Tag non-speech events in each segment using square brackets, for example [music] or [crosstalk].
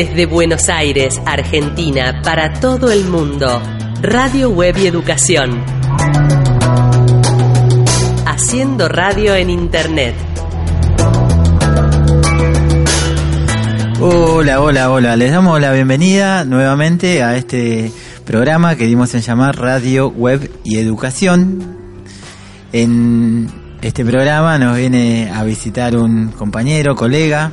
Desde Buenos Aires, Argentina, para todo el mundo. Radio Web y Educación. Haciendo radio en Internet. Hola, hola, hola. Les damos la bienvenida nuevamente a este programa que dimos en llamar Radio Web y Educación. En este programa nos viene a visitar un compañero, colega,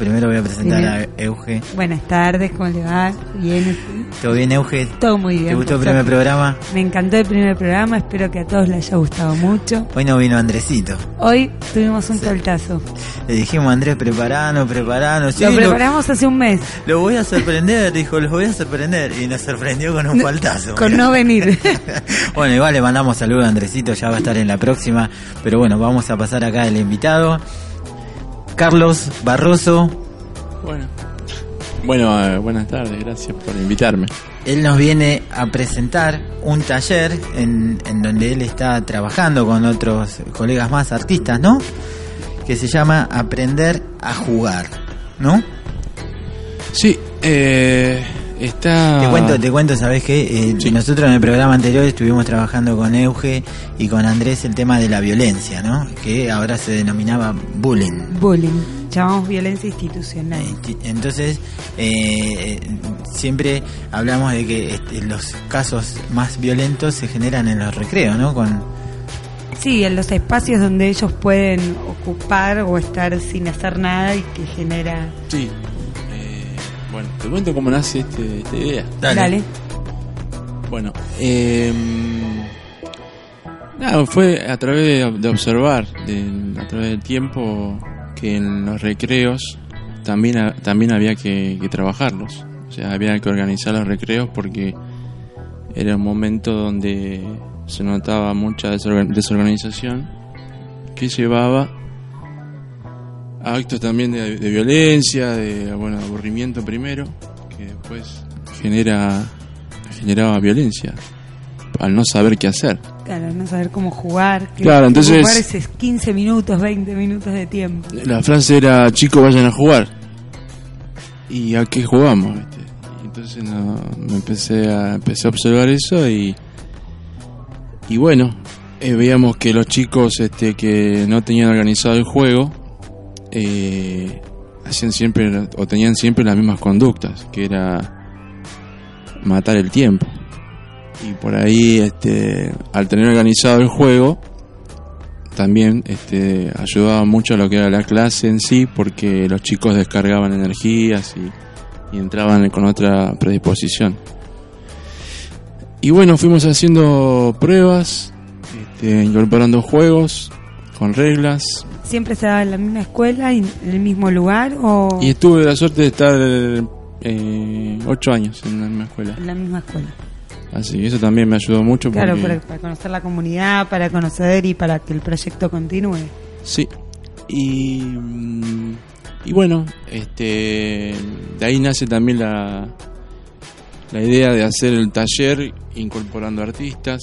Primero voy a presentar a Euge. Buenas tardes, ¿cómo le va? Bien. ¿Todo bien, Euge? Todo muy bien. ¿Te gustó el primer programa? Me encantó el primer programa, espero que a todos les haya gustado mucho. Hoy no vino Andresito. Hoy tuvimos un soltazo. Le dijimos Andrés, preparano, preparano. lo preparamos hace un mes. Lo voy a sorprender, [laughs] dijo, los voy a sorprender. Y nos sorprendió con un faltazo. Con no venir. [laughs] bueno, igual le mandamos saludos a Andresito, ya va a estar en la próxima. Pero bueno, vamos a pasar acá el invitado. Carlos Barroso. Bueno, bueno eh, buenas tardes, gracias por invitarme. Él nos viene a presentar un taller en, en donde él está trabajando con otros colegas más artistas, ¿no? Que se llama Aprender a jugar, ¿no? Sí, eh, Está... Te cuento, te cuento, ¿sabes qué? Eh, nosotros en el programa anterior estuvimos trabajando con Euge y con Andrés el tema de la violencia, ¿no? Que ahora se denominaba bullying. Bullying, llamamos violencia institucional. Eh, entonces, eh, siempre hablamos de que este, los casos más violentos se generan en los recreos, ¿no? Con... Sí, en los espacios donde ellos pueden ocupar o estar sin hacer nada y que genera... Sí, bueno, te cuento cómo nace este, esta idea. Dale. Bueno, eh, fue a través de, observar, a través del tiempo, que en los recreos también, también había que, trabajarlos. O sea, había que organizar los recreos porque era un momento donde se notaba mucha desorganización que llevaba actos también de, violencia, de bueno, aburrimiento primero, que después genera generaba violencia al no saber qué hacer. Claro, al no saber cómo jugar. claro, entonces. Jugar esos 15 minutos, 20 minutos de tiempo. La frase era: chicos, vayan a jugar. ¿Y a qué jugamos? entonces me empecé a, empecé a observar eso y. Y bueno, eh, veíamos que los chicos este, que no tenían organizado el juego hacían siempre o tenían siempre las mismas conductas, que era matar el tiempo. Y por ahí, este, al tener organizado el juego, también este, ayudaba mucho a lo que era la clase en sí, porque los chicos descargaban energías y, y entraban con otra predisposición. Y bueno, fuimos haciendo pruebas, este, incorporando juegos con reglas, ¿Siempre se daba en la misma escuela y en el mismo lugar? O... Y estuve la suerte de estar eh, ocho años en la misma escuela. En la misma escuela. Así que eso también me ayudó mucho. Claro, para, conocer la comunidad, para conocer y para que el proyecto continúe. Sí. Y, mm, y bueno, este, de ahí nace también la, la idea de hacer el taller incorporando artistas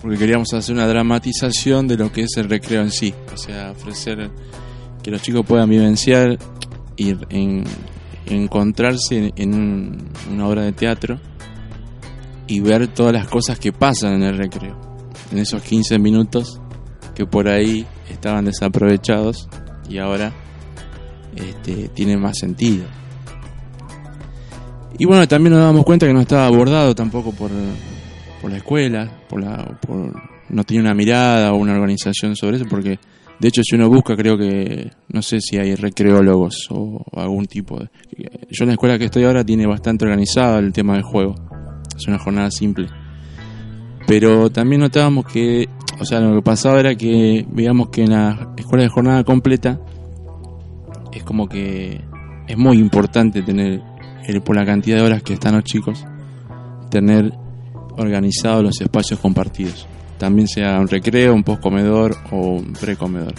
porque queríamos hacer una dramatización de lo que es el recreo en sí, o sea, ofrecer que los chicos puedan vivenciar y en, encontrarse en una obra de teatro y ver todas las cosas que pasan en el recreo, en esos 15 minutos que por ahí estaban desaprovechados y ahora este, tienen más sentido. Y bueno, también nos damos cuenta que no estaba abordado tampoco por, por la escuela, por la, no tiene una mirada o una organización sobre eso, porque de hecho si uno busca creo que, no sé si hay recreólogos o algún tipo de... Yo en la escuela que estoy ahora tiene bastante organizado el tema del juego, es una jornada simple. Pero también notábamos que, o sea, lo que pasaba era que veíamos que en la escuela de jornada completa es como que es muy importante tener, por la cantidad de horas que están los chicos, tener organizados los espacios compartidos. También sea un recreo, un postcomedor o un precomedor.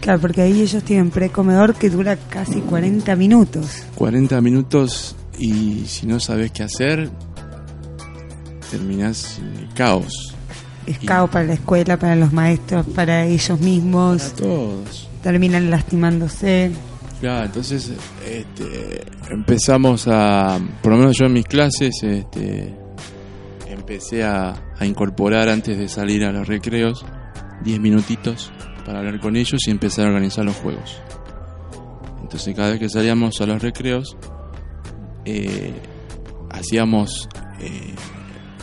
Claro, porque ahí ellos tienen precomedor que dura casi 40 minutos. 40 minutos y si no sabes qué hacer, terminas en el caos. Es caos para la escuela, para los maestros, para ellos mismos. Para todos. Terminan lastimándose. Claro, entonces este, empezamos a, por lo menos yo en mis clases, este, empecé a, a incorporar antes de salir a los recreos 10 minutitos para hablar con ellos y empezar a organizar los juegos. Entonces cada vez que salíamos a los recreos, eh, hacíamos, eh,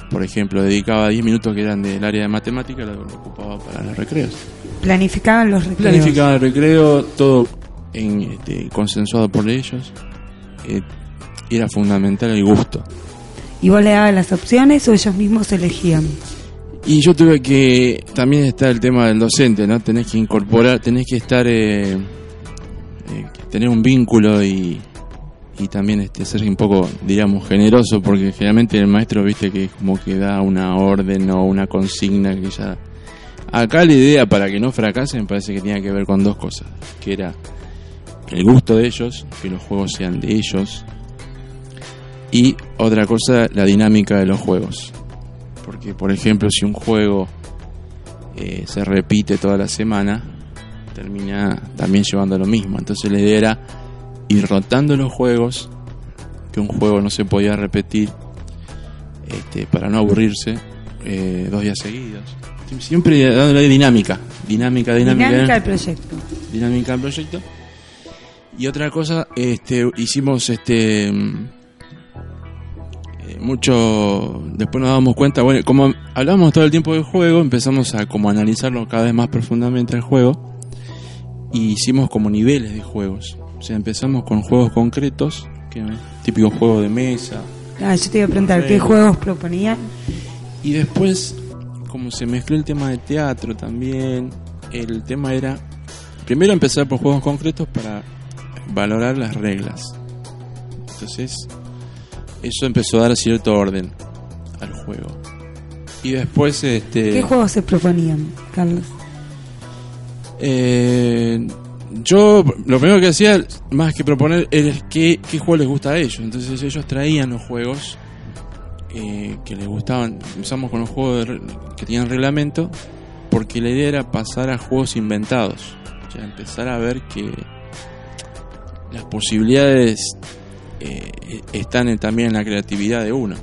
por ejemplo, dedicaba 10 minutos que eran del área de matemática, lo ocupaba para los recreos. Planificaban los recreos. Planificaba el recreo, todo en, este, consensuado por ellos. Eh, era fundamental el gusto. ¿Y vos le dabas las opciones o ellos mismos elegían? Y yo tuve que. También está el tema del docente, ¿no? Tenés que incorporar, tenés que estar. eh, eh, tener un vínculo y. Y también este, ser un poco, diríamos, generoso, porque generalmente el maestro, viste, que como que da una orden o una consigna que ya. Acá la idea para que no fracasen parece que tenía que ver con dos cosas: que era el gusto de ellos, que los juegos sean de ellos, y otra cosa, la dinámica de los juegos. Porque, por ejemplo, si un juego eh, se repite toda la semana, termina también llevando a lo mismo. Entonces la idea era ir rotando los juegos, que un juego no se podía repetir este, para no aburrirse eh, dos días seguidos. Siempre dándole dinámica, dinámica, dinámica, Dinámica del proyecto. dinámica del proyecto. Y otra cosa, este, hicimos este mucho. Después nos damos cuenta, bueno, como hablamos todo el tiempo del juego, empezamos a como analizarlo cada vez más profundamente el juego. Y hicimos como niveles de juegos. O sea, empezamos con juegos concretos, que típico juego de mesa. Ah, yo te iba a preguntar, ¿qué juegos proponían? Y después, como se mezcló el tema de teatro también, el tema era primero empezar por juegos concretos para valorar las reglas. Entonces, eso empezó a dar cierto orden al juego. Y después, este. ¿Qué juegos se proponían, Carlos? Eh, yo lo primero que hacía, más que proponer, era qué, qué juego les gusta a ellos. Entonces ellos traían los juegos eh, que les gustaban. Empezamos con los juegos de que tenían reglamento, porque la idea era pasar a juegos inventados. O sea, empezar a ver que las posibilidades eh, están también en la creatividad de uno.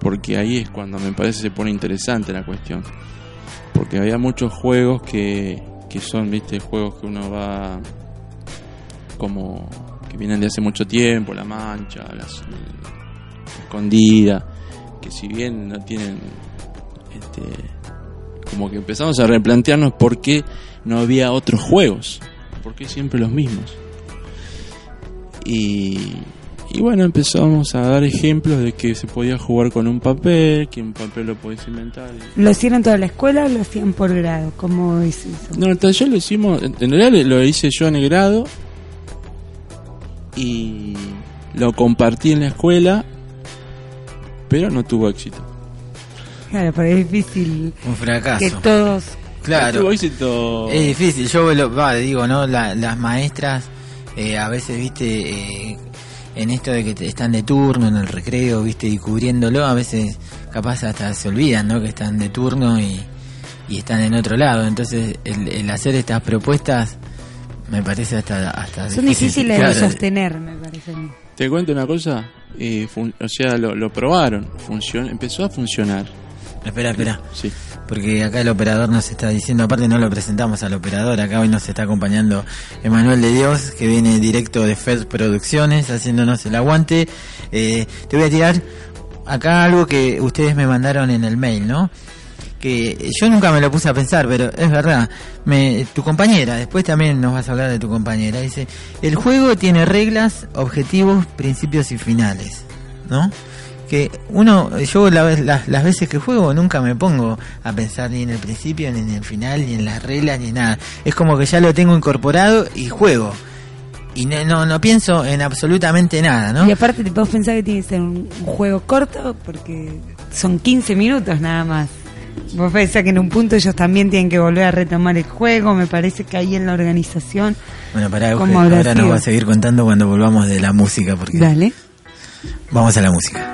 Porque ahí es cuando me parece se pone interesante la cuestión. Porque había muchos juegos que, que son, viste, juegos que uno va como que vienen de hace mucho tiempo, la mancha, las, la escondida, que si bien no tienen este como que empezamos a replantearnos por qué no había otros juegos, por qué siempre los mismos. Y, y bueno, empezamos a dar ejemplos de que se podía jugar con un papel, que un papel lo podés inventar. ¿Lo hicieron toda la escuela o lo hacían por grado? ¿Cómo es eso? No, el taller lo hicimos, en realidad lo hice yo en el grado y lo compartí en la escuela, pero no tuvo éxito. Claro, porque es difícil Un fracaso. que todos... Claro. Tuvo éxito. Es difícil, yo lo, va, digo, ¿no? La- las maestras eh, a veces, viste, eh, en esto de que te- están de turno en el recreo, viste, y cubriéndolo, a veces capaz hasta se olvidan, ¿no? Que están de turno y, y están en otro lado. Entonces, el, el hacer estas propuestas me parece hasta, hasta Son difícil. difíciles Claro, de sostener, me parece. Te cuento una cosa, eh, fun- o sea, lo, lo probaron, funcionó, empezó a funcionar. Espera, espera. Sí. Porque acá el operador nos está diciendo, aparte no lo presentamos al operador, acá hoy nos está acompañando Emanuel de Dios, que viene directo de Fed Producciones, haciéndonos el aguante. Eh, te voy a tirar acá algo que ustedes me mandaron en el mail, ¿no? Que yo nunca me lo puse a pensar, pero es verdad. Me, tu compañera, después también nos vas a hablar de tu compañera, dice, el juego tiene reglas, objetivos, principios y finales, ¿no? Que uno, yo la vez- las, las veces que juego nunca me pongo a pensar ni en el principio, ni en el final, ni en las reglas, ni nada. Es como que ya lo tengo incorporado y juego. Y no, no, no pienso en absolutamente nada, ¿no? Y aparte te puedo pensar que tiene que ser un, un juego corto porque son 15 minutos nada más. Vos pensás que en un punto ellos también tienen que volver a retomar el juego, me parece que ahí en la organización... Bueno, pará, ¿Cómo Euge, habrá ahora nos va a seguir contando cuando volvamos de la música, porque Dale. vamos a la música.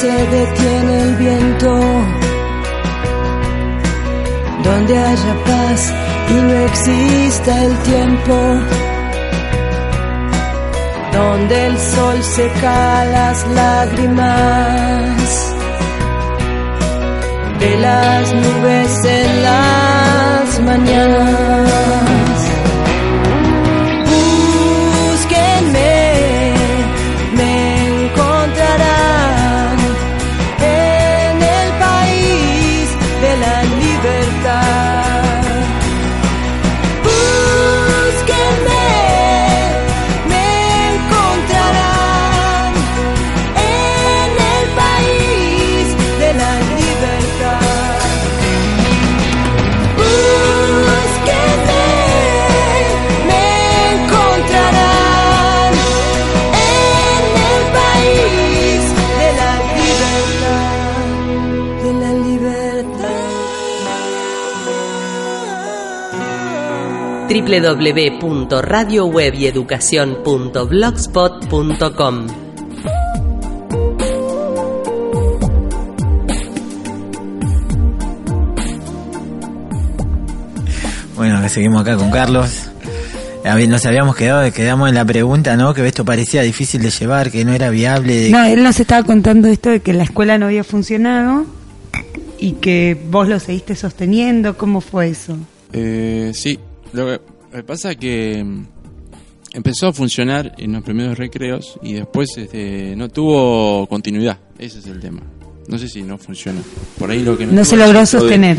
Se detiene el viento, donde haya paz y no exista el tiempo, donde el sol seca las lágrimas de las nubes en las mañanas. Libertad. www.radiowebeducacion.blogspot.com Bueno, seguimos acá con Carlos. Nos habíamos quedado, quedamos en la pregunta, ¿no? Que esto parecía difícil de llevar, que no era viable. de- No, él nos estaba contando esto de que la escuela no había funcionado y que vos lo seguiste sosteniendo. ¿Cómo fue eso? Eh, sí, lo que, lo que pasa es que mm, empezó a funcionar en los primeros recreos y después este, no tuvo continuidad. Ese es el tema. No sé si no funciona. Por ahí lo que No se logró de- sostener.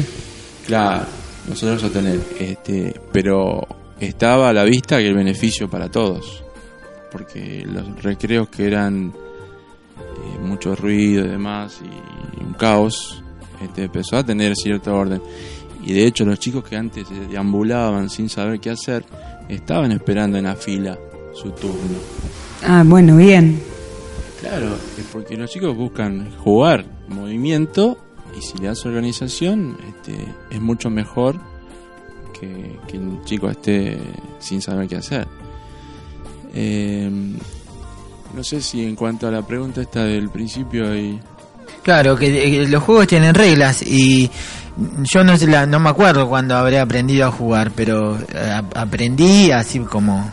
Claro, no se logró sostener. Este, pero estaba a la vista que el beneficio para todos. Porque los recreos que eran eh, mucho ruido y demás y un caos, este, empezó a tener cierto orden. Y de hecho los chicos que antes se deambulaban sin saber qué hacer, estaban esperando en la fila su turno. Ah, bueno, bien. Claro, es porque los chicos buscan jugar, movimiento, y si le das organización, este, es mucho mejor que, que un chico esté sin saber qué hacer. Eh, no sé si en cuanto a la pregunta esta del principio hay... Claro, que eh, los juegos tienen reglas y yo no sé la- no me acuerdo cuando habré aprendido a jugar, pero eh, ap- aprendí así como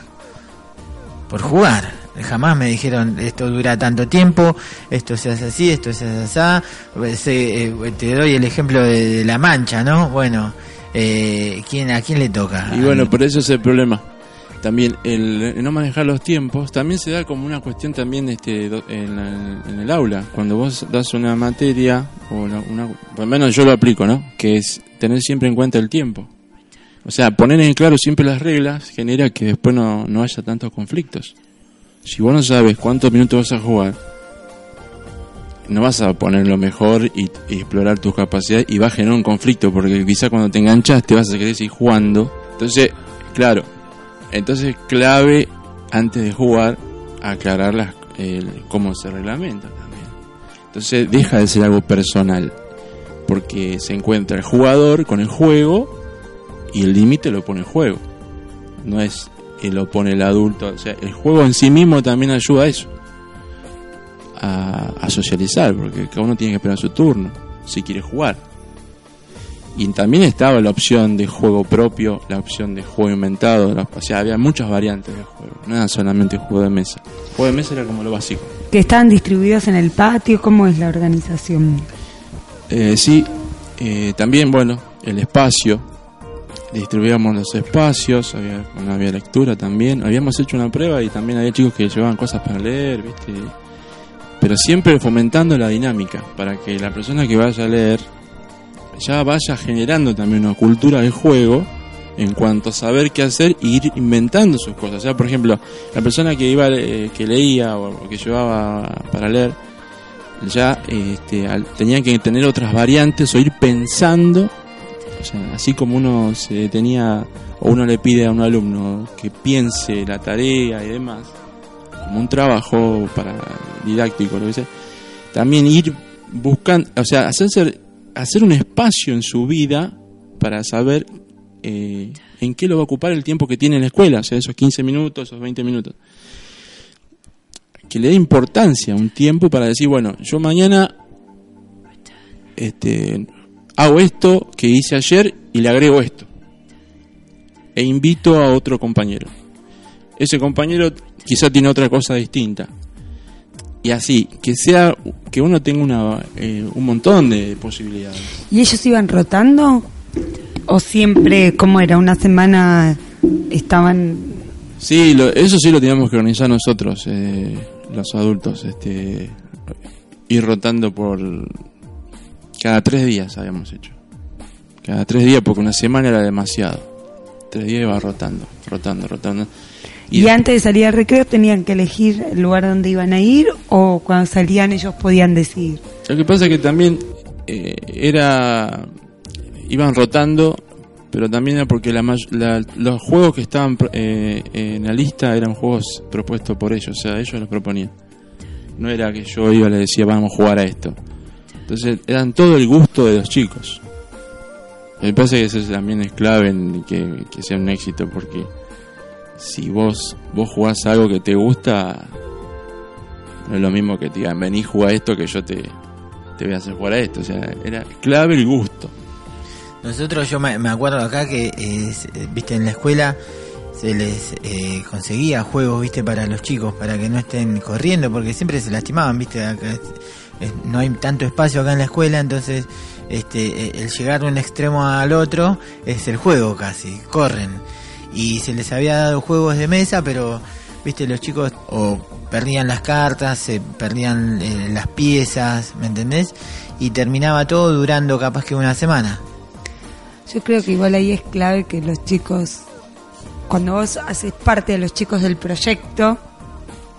por jugar. Jamás me dijeron esto dura tanto tiempo, esto se hace así, esto se hace así. Se- eh, te doy el ejemplo de, de la mancha, ¿no? Bueno, eh, ¿quién, ¿a quién le toca? Y bueno, por eso es el problema. También el, no manejar los tiempos también se da como una cuestión también este en, la- en el aula. Cuando vos das una materia, o una, por lo menos yo lo aplico, ¿no? Que es tener siempre en cuenta el tiempo. O sea, poner en claro siempre las reglas genera que después no, no haya tantos conflictos. Si vos no sabes cuántos minutos vas a jugar, no vas a poner lo mejor y, y explorar tus capacidades y va a generar un conflicto porque quizá cuando te enganchas te vas a querer seguir jugando. Entonces, claro, entonces clave antes de jugar aclarar las, cómo se reglamenta también. Entonces deja de ser algo personal porque se encuentra el jugador con el juego y el límite lo pone el juego. No es eh, lo pone el adulto. O sea, el juego en sí mismo también ayuda a eso. A socializar, porque cada uno tiene que esperar su turno, si quiere jugar. Y también estaba la opción de juego propio, la opción de juego inventado. la- o sea, había muchas variantes de juego. No era solamente juego de mesa. El juego de mesa era como lo básico. Que estaban distribuidos en el patio, ¿cómo es la organización? Eh, sí, eh, también, bueno, el espacio. Distribuíamos los espacios, había, bueno, había lectura también. Habíamos hecho una prueba y también había chicos que llevaban cosas para leer, ¿viste? Pero siempre fomentando la dinámica, para que la persona que vaya a leer ya vaya generando también una cultura del juego en cuanto a saber qué hacer e ir inventando sus cosas. O sea, por ejemplo, la persona que iba eh, que leía o que llevaba para leer ya este, que tener otras variantes o ir pensando, o sea, así como uno se tenía o uno le pide a un alumno que piense la tarea y demás, como un trabajo para didáctico, lo que sea, también ir buscando, o sea, hacerse, hacer un espacio en su vida para saber eh, en qué lo va a ocupar el tiempo que tiene en la escuela, sea, esos 15 minutos, esos 20 minutos que le dé importancia un tiempo para decir, bueno, yo mañana este, hago esto que hice ayer y le agrego esto. E invito a otro compañero. Ese compañero quizá tiene otra cosa distinta. Y así, que sea que uno tenga una, eh, un montón de posibilidades. ¿Y ellos iban rotando? ¿O siempre, cómo era, una semana estaban... Sí, lo- eso sí lo teníamos que organizar nosotros, eh, los adultos. Este, ir rotando por. Cada tres días habíamos hecho. Cada tres días, porque una semana era demasiado. Tres días iba rotando, rotando, rotando. Y, antes de salir al recreo tenían que elegir el lugar donde iban a ir o cuando salían ellos podían decidir. Lo que pasa es que también eh, era. iban rotando, pero también era porque la, la- los juegos que estaban eh, en la lista eran juegos propuestos por ellos, o sea, ellos los proponían. No era que yo iba y les decía, vamos a jugar a esto. Entonces, eran todo el gusto de los chicos. Me parece que eso también es clave en que, que sea un éxito, porque si vos, vos jugás algo que te gusta, no es lo mismo que te digan, vení, juega esto que yo te, te voy a hacer jugar a esto. O sea, era clave el gusto. Nosotros, yo me, acuerdo acá que, eh, viste, en la escuela se les eh, conseguía juegos, viste, para los chicos, para que no estén corriendo, porque siempre se lastimaban, viste, acá es- no hay tanto espacio acá en la escuela, entonces este, eh, el llegar de un extremo al otro es el juego casi, corren. Y se les había dado juegos de mesa, pero, viste, los chicos o perdían las cartas, se perdían eh, las piezas, ¿me entendés? Y terminaba todo durando capaz que una semana. Yo creo que igual ahí es clave que los chicos, cuando vos haces parte de los chicos del proyecto,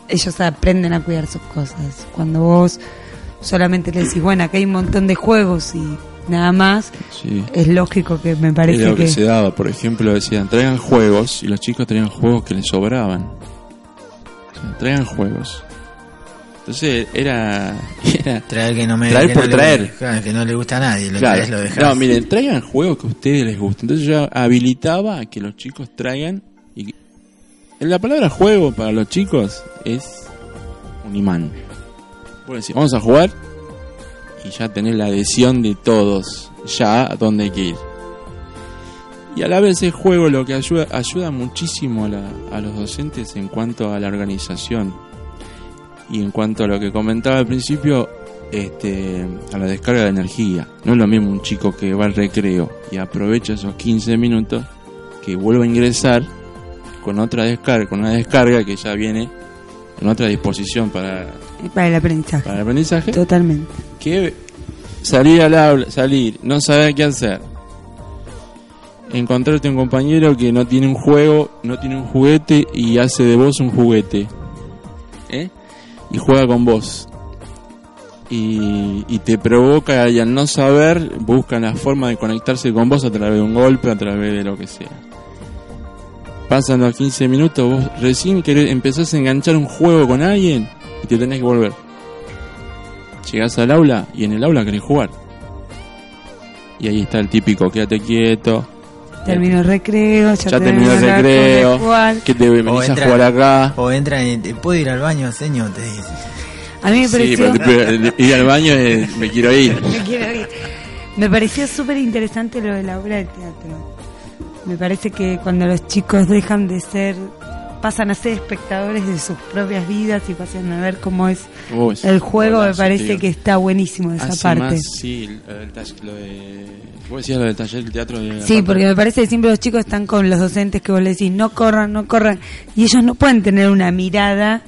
ellos aprenden a cuidar sus cosas. Cuando vos solamente les decís, bueno, acá hay un montón de juegos y nada más, Sí. es lógico que me Era parece lo que, que... se daba, por ejemplo, decían, traigan juegos, y los chicos traían juegos que les sobraban. O sea, traigan juegos. Entonces era... [laughs] era Traer que no me Traer que por no le- traer. claro, que no le gusta a nadie, lo Claro. traes, lo dejas. No, miren, traigan juegos que a ustedes les gusten. Entonces yo habilitaba a que los chicos traigan. Y la palabra juego para los chicos es un imán. Pueden decir, vamos a jugar y ya tener la adhesión de todos, ya a dónde hay que ir. Y a la vez el juego lo que ayuda, ayuda muchísimo a, la- a los docentes en cuanto a la organización. Y en cuanto a lo que comentaba al principio, este, a la descarga de energía. No es lo mismo un chico que va al recreo y aprovecha esos 15 minutos que vuelve a ingresar con otra descarga, con una descarga que ya viene en otra disposición para, Para el aprendizaje. para el aprendizaje, Totalmente. que salir al aula, salir, no saber qué hacer. Encontrarte un compañero que no tiene un juego, no tiene un juguete y hace de vos un juguete. ¿Eh? Y juega con vos. Y, y te provoca y al no saber buscan la forma de conectarse con vos a través de un golpe, a través de lo que sea. Pasan los 15 minutos, vos recién querés, empezás a enganchar un juego con alguien y te tenés que volver. Llegás al aula y en el aula querés jugar. Y ahí está el típico, quédate quieto, terminó el recreo, ya, Ya terminó el recreo. ¿Qué te venís a entra- jugar acá? O entran y te puedo ir al baño, señor, te dice. A mí me Sí, pareció... pero te- pero ir al baño eh, me quiero ir. [laughs] Me quiero ir. Me pareció súper interesante lo de la obra de teatro. Me parece que cuando los chicos dejan de ser, pasan a ser espectadores de sus propias vidas y pasan a ver cómo es Uy, el juego, me parece tío. que está buenísimo esa Hace parte. más, sí, lo del lo de... Vos decías lo del taller del teatro. de Sí, porque me parece que siempre los chicos están con los docentes que vos les decís, no corran, no corran, y ellos no pueden tener una mirada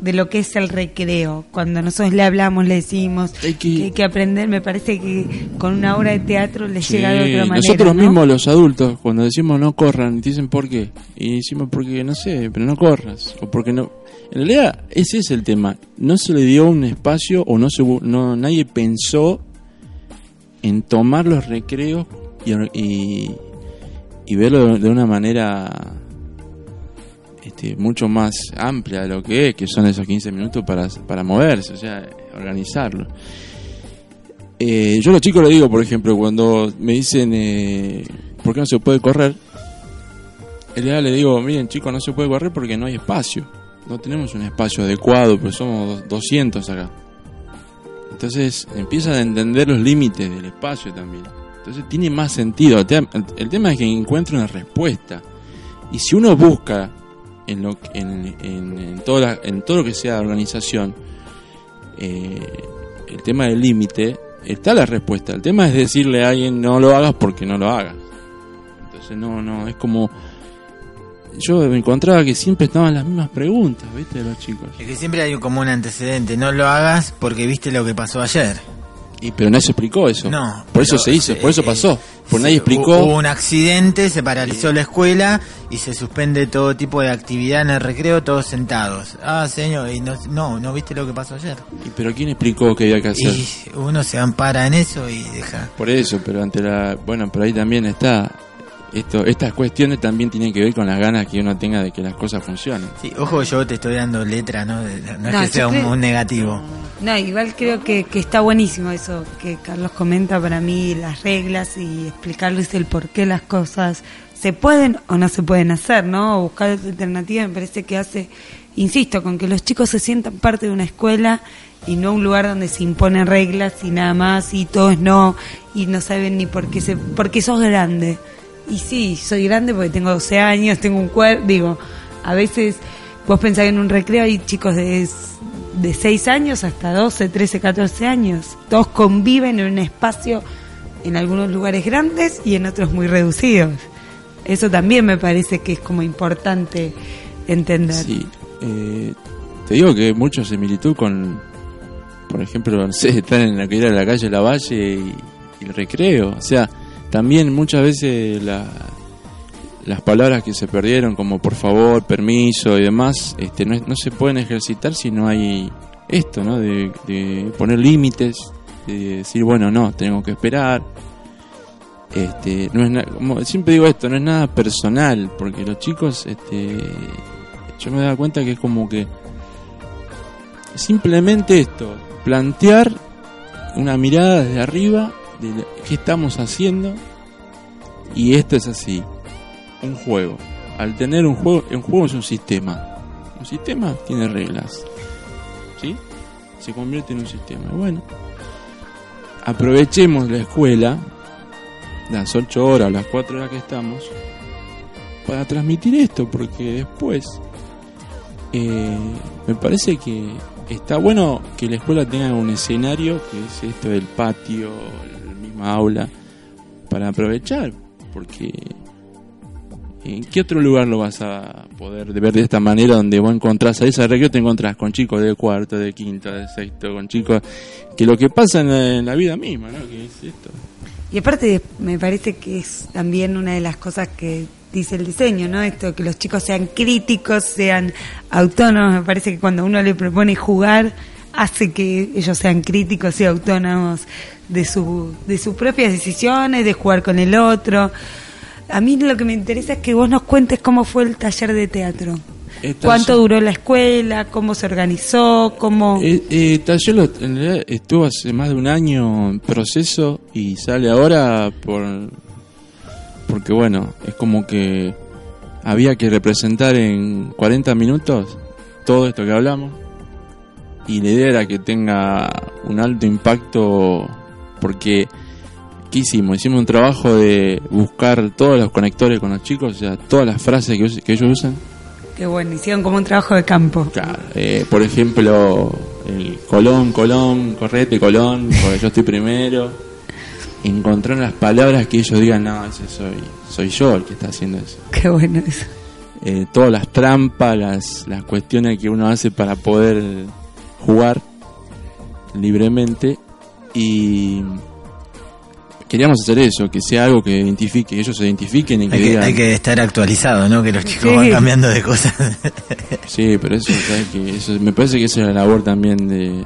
de lo que es el recreo. Cuando nosotros le hablamos, le decimos Hay que, que- hay que aprender, me parece que con una obra de teatro les Sí, llega de otra manera. nosotros ¿no? mismos los adultos, cuando decimos no corran, dicen por qué. Y decimos porque no sé, pero no corras. O porque no. En realidad, ese es el tema. No se le dio un espacio o no se no nadie pensó en tomar los recreos y, y, y verlo de una manera este, mucho más amplia de lo que es, que son esos 15 minutos para, para moverse, o sea, organizarlo. Eh, yo a los chicos les digo, por ejemplo, cuando me dicen eh, ¿por qué no se puede correr? En realidad les digo, miren chicos, no se puede correr porque no hay espacio. No tenemos un espacio adecuado, pero somos 200 acá. Entonces empiezan a entender los límites del espacio también. Entonces tiene más sentido. El tema, es que encuentre una respuesta. Y si uno busca en, lo, en, en, en, toda la- en todo lo que sea organización, eh, el tema del límite, está la respuesta. El tema es decirle a alguien no lo hagas porque no lo hagas. Entonces no, no, es como... Yo me encontraba que siempre estaban las mismas preguntas, ¿viste? Los chicos. Es que siempre hay como un antecedente, no lo hagas porque viste lo que pasó ayer. Y, pero no se explicó eso. No. Por eso se hizo, por eso eh, pasó. Por sí, nadie explicó. Hubo un accidente, se paralizó la escuela y se suspende todo tipo de actividad en el recreo, todos sentados. Ah, señor, y no, no, no viste lo que pasó ayer. Y, pero ¿quién explicó qué había que hacer? Y uno se ampara en eso y deja. Por eso, pero ante la... Bueno, pero ahí también está... Esto, estas cuestiones también tienen que ver con las ganas que uno tenga de que las cosas funcionen. Sí, ojo, yo te estoy dando letra, ¿no? De- No es No, que sea un, creo- un negativo. No, igual creo que, que está buenísimo eso que Carlos comenta para mí, las reglas y explicarles el por qué las cosas se pueden o no se pueden hacer, ¿no? O buscar alternativas me parece que hace, insisto, con que los chicos se sientan parte de una escuela y no un lugar donde se imponen reglas y nada más y todo es no y no saben ni por qué, se, porque sos grande. Y sí, soy grande porque tengo 12 años, tengo un cuerpo, digo, a veces vos pensás que en un recreo hay chicos de, de 6 años hasta 12, 13, 14 años. Todos conviven en un espacio en algunos lugares grandes y en otros muy reducidos. Eso también me parece que es como importante entender. Sí, eh, te digo que mucho similitud con, por ejemplo, no sé, estar en la que era la calle La Valle y el recreo. O sea, también muchas veces la- las palabras que se perdieron, como por favor, permiso y demás, este, no, no se pueden ejercitar si no hay esto, ¿no? De, de poner límites, de decir, bueno, no, tengo que esperar. Este, no es na- como siempre digo esto, no es nada personal, porque los chicos, este, yo me dado cuenta que es como que simplemente esto, plantear una mirada desde arriba de lo- qué estamos haciendo y esto es así, un juego. Al tener un juego, un juego es un sistema. Un sistema tiene reglas. ¿Sí? Se convierte en un sistema. Bueno, aprovechemos la escuela, las 8 horas, las 4 horas que estamos, para transmitir esto, porque después eh, me parece que está bueno que la escuela tenga un escenario, que es esto del patio, aula, para aprovechar, porque ¿en qué otro lugar lo vas a poder ver de esta manera donde vos encontrás a esa recreo te encontrás con chicos de cuarto, de quinto, de sexto, con chicos que lo que pasa en la, en la vida misma, ¿no? Que es esto. Y aparte me parece que es también una de las cosas que dice el diseño, ¿no? Esto, que los chicos sean críticos, sean autónomos. Me parece que cuando uno le propone jugar, hace que ellos sean críticos y autónomos de, su, de sus propias decisiones, de jugar con el otro. A mí lo que me interesa es que vos nos cuentes cómo fue el taller de teatro. ¿Cuánto duró la escuela? ¿Cómo se organizó? ¿Cómo...? Eh, eh, taller lo- en realidad estuvo hace más de un año en proceso y sale ahora por porque bueno, es como que había que representar en 40 minutos todo esto que hablamos y la idea era que tenga un alto impacto porque ¿qué hicimos? Hicimos un trabajo de buscar todos los conectores con los chicos, o sea, todas las frases que, ellos usan. Qué bueno, hicieron como un trabajo de campo. Claro, eh, por ejemplo, el Colón, Colón, correte, Colón, porque yo estoy primero. Encontrar las palabras que ellos digan, no, ese soy, soy yo el que está haciendo eso. Qué bueno eso. Eh, todas las trampas, las, las cuestiones que uno hace para poder jugar libremente. Y queríamos hacer eso, que sea algo que identifique, que ellos se identifiquen y que Hay que, digan, hay que estar actualizado, ¿no? Que los chicos Sí. van cambiando de cosas. [laughs] Sí, pero eso, ¿sabes qué? eso me parece que esa es la labor también de,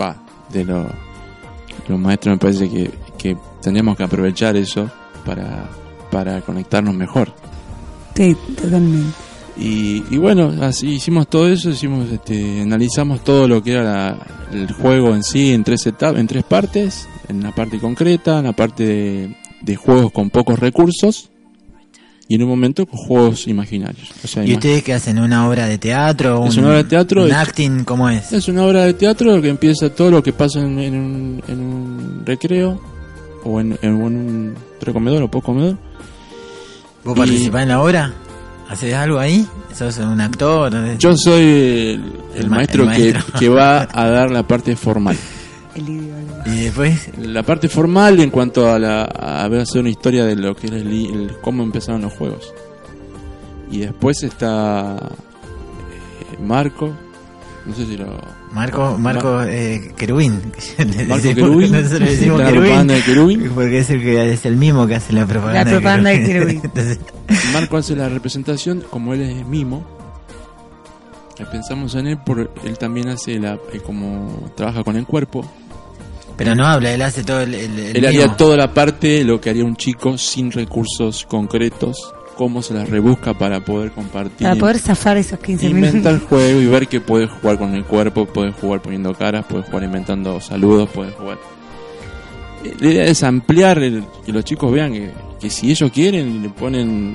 va, de lo- los maestros. Me parece que, que tendríamos que aprovechar eso para, para conectarnos mejor. Sí, totalmente. Y, y bueno, así hicimos todo eso, hicimos, este, analizamos todo lo que era la- el juego en sí en tres etapas, en tres partes, en la parte concreta, en la parte de, de juegos con pocos recursos y en un momento con juegos imaginarios. O sea, ¿Y imag- ustedes qué hacen? ¿Una obra de teatro? Es un- una obra de teatro, ¿Un es- acting? ¿Cómo es? Es una obra de teatro que empieza todo lo que pasa en, en un, en un recreo o en, en un precomedor o postcomedor. ¿Vos y- participás en la obra? ¿Haces algo ahí? ¿Sos un actor? Yo soy el, el El ma- maestro, el que, maestro. que va a dar la parte formal. [laughs] El. Y después, La parte formal en cuanto a, la, a ver, hacer una historia de lo que era el, el- cómo empezaron los juegos. Y después está eh, Marco, no sé si lo... Marco, Marco eh, Querubín. [laughs] Le Marco Querubín, nosotros le decimos la Querubín, propaganda de Querubín. Porque es el, que, es el mismo que hace la propaganda, La propaganda de [laughs] Querubín. Entonces, Marco hace la representación, como él es mimo, eh, pensamos en él, por, él también hace la, eh, como trabaja con el cuerpo. pero no habla, él hace todo el... el, el él haría toda la parte, lo que haría un chico sin recursos concretos, cómo se las rebusca para poder compartir. Para poder zafar esos 15 Inventa el minutos. juego y ver que puede jugar con el cuerpo, puede jugar poniendo caras, puede jugar inventando saludos, puede jugar. La idea es ampliar, el- que los chicos vean que, que si ellos quieren y le ponen,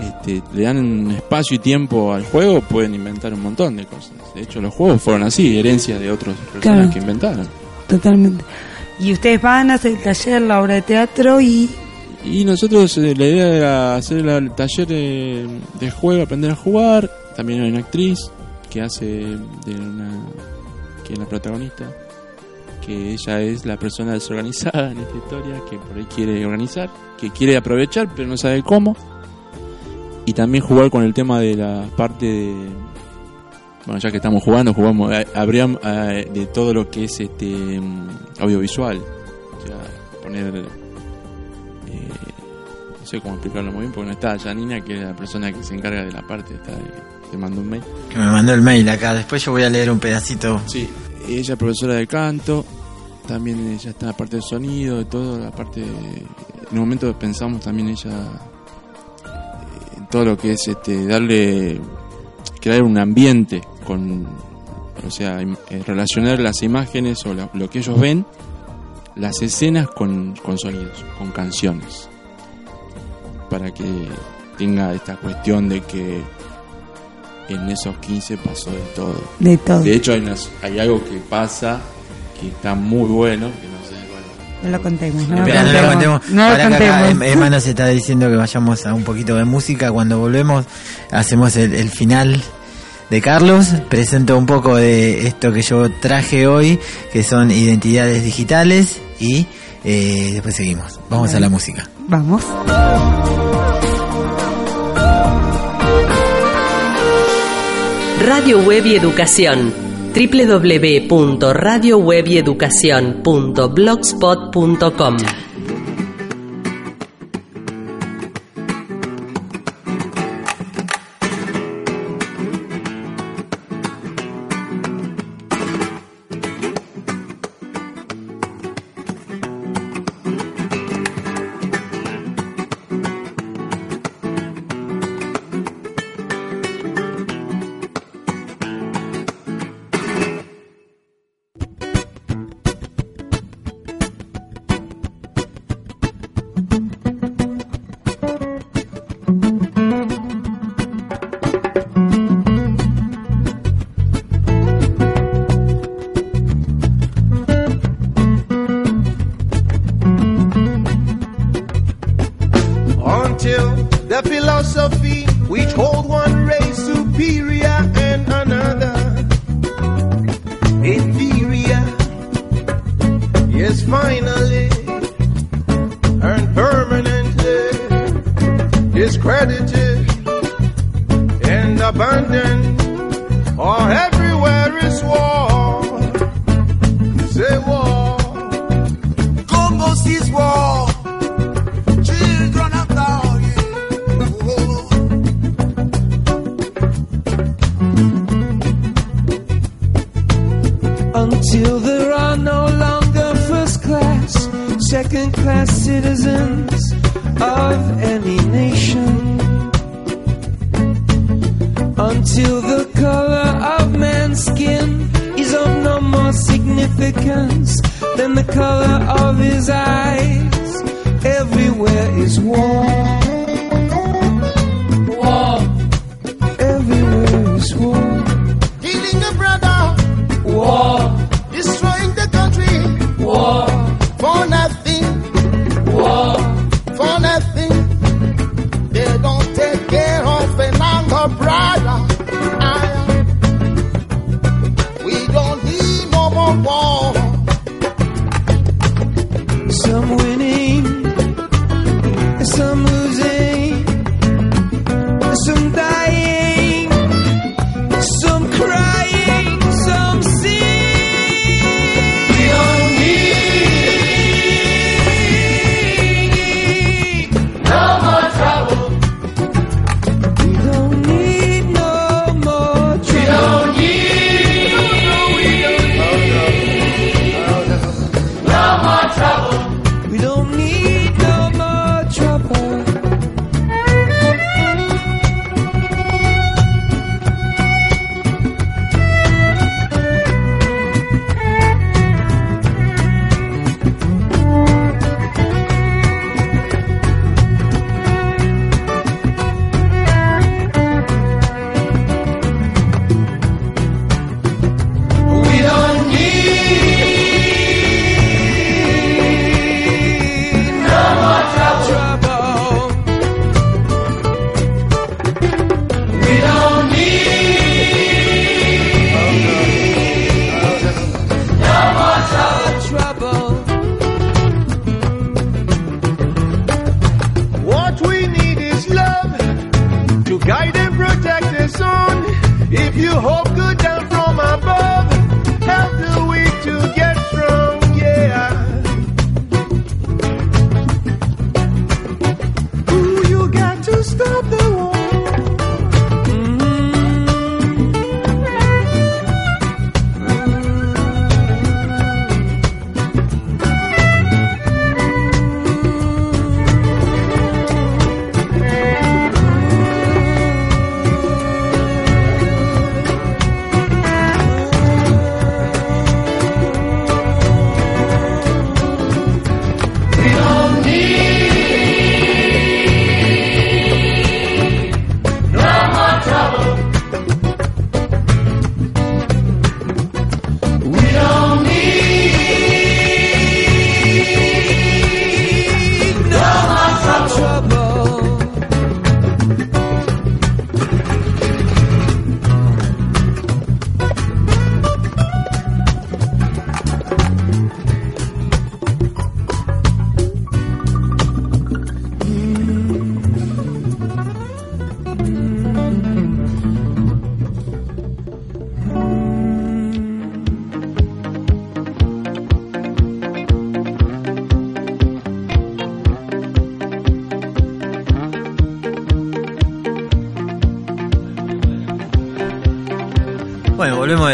este, le dan espacio y tiempo al juego, pueden inventar un montón de cosas. De hecho, los juegos fueron así, herencia de otras personas Claro. que inventaron. Totalmente. Y ustedes van a hacer el taller, la obra de teatro y Y nosotros eh, la idea era hacer el taller de, juego, aprender a jugar. También hay una actriz que hace de una que es la protagonista, que ella es la persona desorganizada en esta historia, que por ahí quiere organizar, que quiere aprovechar pero no sabe cómo. Y también jugar con el tema de la parte de bueno, ya que estamos jugando, jugamos eh, habría eh, de todo lo que es este mm, audiovisual. O sea, poner eh, no sé cómo explicarlo muy bien porque no está Janina que es la persona que se encarga de la parte esta de, te mando un mail. Que me mandó el mail acá, después yo voy a leer un pedacito. sí. Ella es profesora de canto. También ella está en la parte de sonido de todo la parte de- en un momento pensamos también ella eh, en todo lo que es este darle crear un ambiente con o sea eh, relacionar las imágenes o lo que ellos ven las escenas con, con sonidos con canciones para que tenga esta cuestión de que en esos 15 pasó de todo. de todo. De hecho, hay, unas- hay algo que pasa que está muy bueno, que no sé, bueno, No lo contemos, no lo Espera, no lo contemos. contemos. No lo acá. Em- Emma nos está diciendo que vayamos a un poquito de música. Cuando volvemos, hacemos el, el final de Carlos. Presento un poco de esto que yo traje hoy, que son identidades digitales. Y eh, después seguimos. Vamos a la música. Vamos. Radio Web y Educación www.radiowebyeducacion.blogspot.com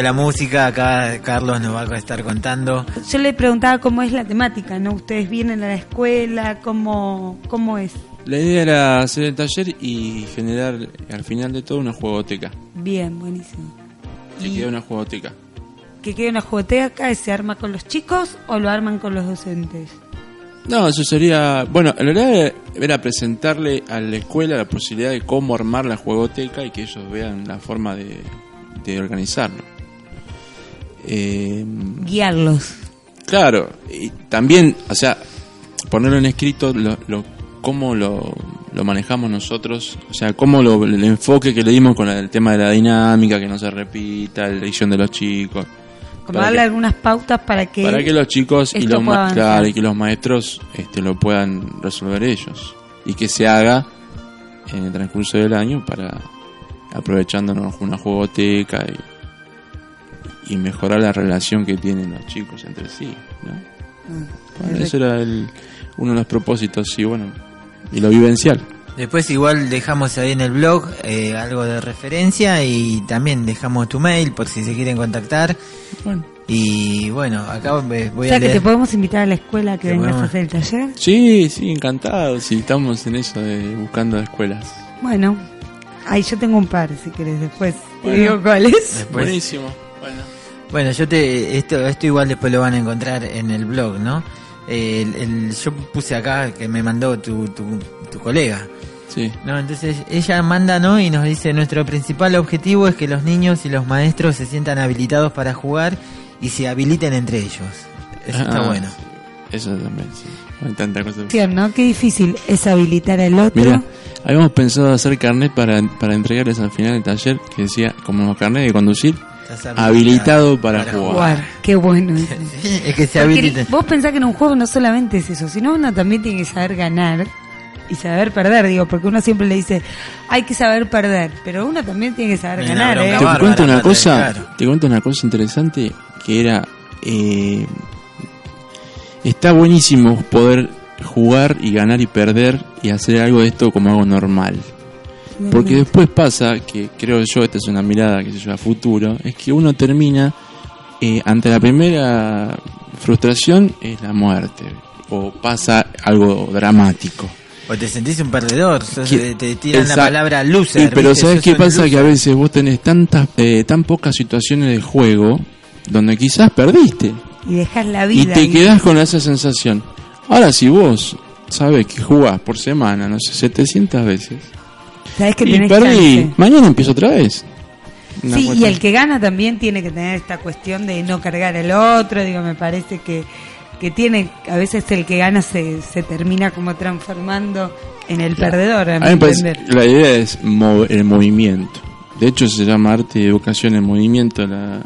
la música, acá Carlos nos va a estar contando. Yo le preguntaba cómo es la temática, ¿no? Ustedes vienen a la escuela, cómo, cómo es. La idea era hacer el taller y generar al final de todo una jugoteca. Bien, buenísimo. Que quede una jugoteca. Que quede una jugoteca y se arma con los chicos o lo arman con los docentes. No, eso sería. Bueno, en realidad era presentarle a la escuela la posibilidad de cómo armar la jugoteca y que ellos vean la forma de, de organizarlo. Eh, Guiarlos. Claro, y también, o sea, ponerlo en escrito, lo, lo cómo lo, lo, manejamos nosotros, o sea, cómo lo, el enfoque que le dimos con el tema de la dinámica, que no se repita, la edición de los chicos. Como darle algunas pautas para que... Para que los chicos y los, los maestros este, lo puedan resolver ellos. Y que se haga en el transcurso del año para aprovechándonos una jugoteca y y mejorar la relación que tienen los chicos entre sí ¿no? Bueno, eso era el- uno de los propósitos y bueno y lo vivencial Después igual dejamos ahí en el blog eh, algo de referencia y también dejamos tu mail por si se quieren contactar. bueno Y bueno, acá voy o sea a que te podemos invitar a la escuela que vengas a hacer el taller. sí sí encantado sí estamos en eso de buscando escuelas Bueno, ahí yo tengo un par, si querés después. Te digo cuáles. Después- buenísimo bueno Bueno, yo te esto esto igual después lo van a encontrar en el blog, ¿no? Eh, el, el- yo puse acá que me mandó tu, tu, tu colega. sí No, entonces ella manda, ¿no? Y nos dice, nuestro principal objetivo es que los niños y los maestros se sientan habilitados para jugar y se habiliten entre ellos. Eso está Ah, bueno. Eso también, sí. Hay tanta cosa. ¿no? Qué difícil es habilitar al otro. Mira, habíamos pensado hacer carnet para, para entregarles al final del taller que decía, como carnet de conducir, habilitado para, jugar. jugar. Qué bueno. [laughs] es que se habiliten. vos pensás que en un juego no solamente es eso, sino uno también tiene que saber ganar y saber perder, digo, porque uno siempre le dice, hay que saber perder, pero uno también tiene que saber ganar, ¿eh? Te cuento una cosa, claro. te cuento una cosa interesante que era, eh, está buenísimo poder jugar y ganar y perder y hacer algo de esto como algo normal. Porque después pasa que creo yo, esta es una mirada que se yo a futuro, es que uno termina eh, ante la primera frustración es la muerte o pasa algo dramático. O te sentís un perdedor, sos- Que- te tiran la palabra loser. Sí, pero ¿viste? ¿sabes qué pasa? Que a veces vos tenés tantas, eh, tan pocas situaciones de juego donde quizás perdiste Y dejas la y vida. te ahí. quedás con esa sensación. Ahora, si vos sabes que jugás por semana, no sé, 700 veces Sabés que y tenés perdí, chance. mañana empiezo otra vez. Una Sí, y el que gana también tiene que tener esta cuestión de no cargar al otro, digo, me parece que, que tiene, a veces el que gana se, se termina como transformando en el perdedor, a A mí me parece la idea es mo- el movimiento. De hecho, se llama arte y educación en movimiento. La,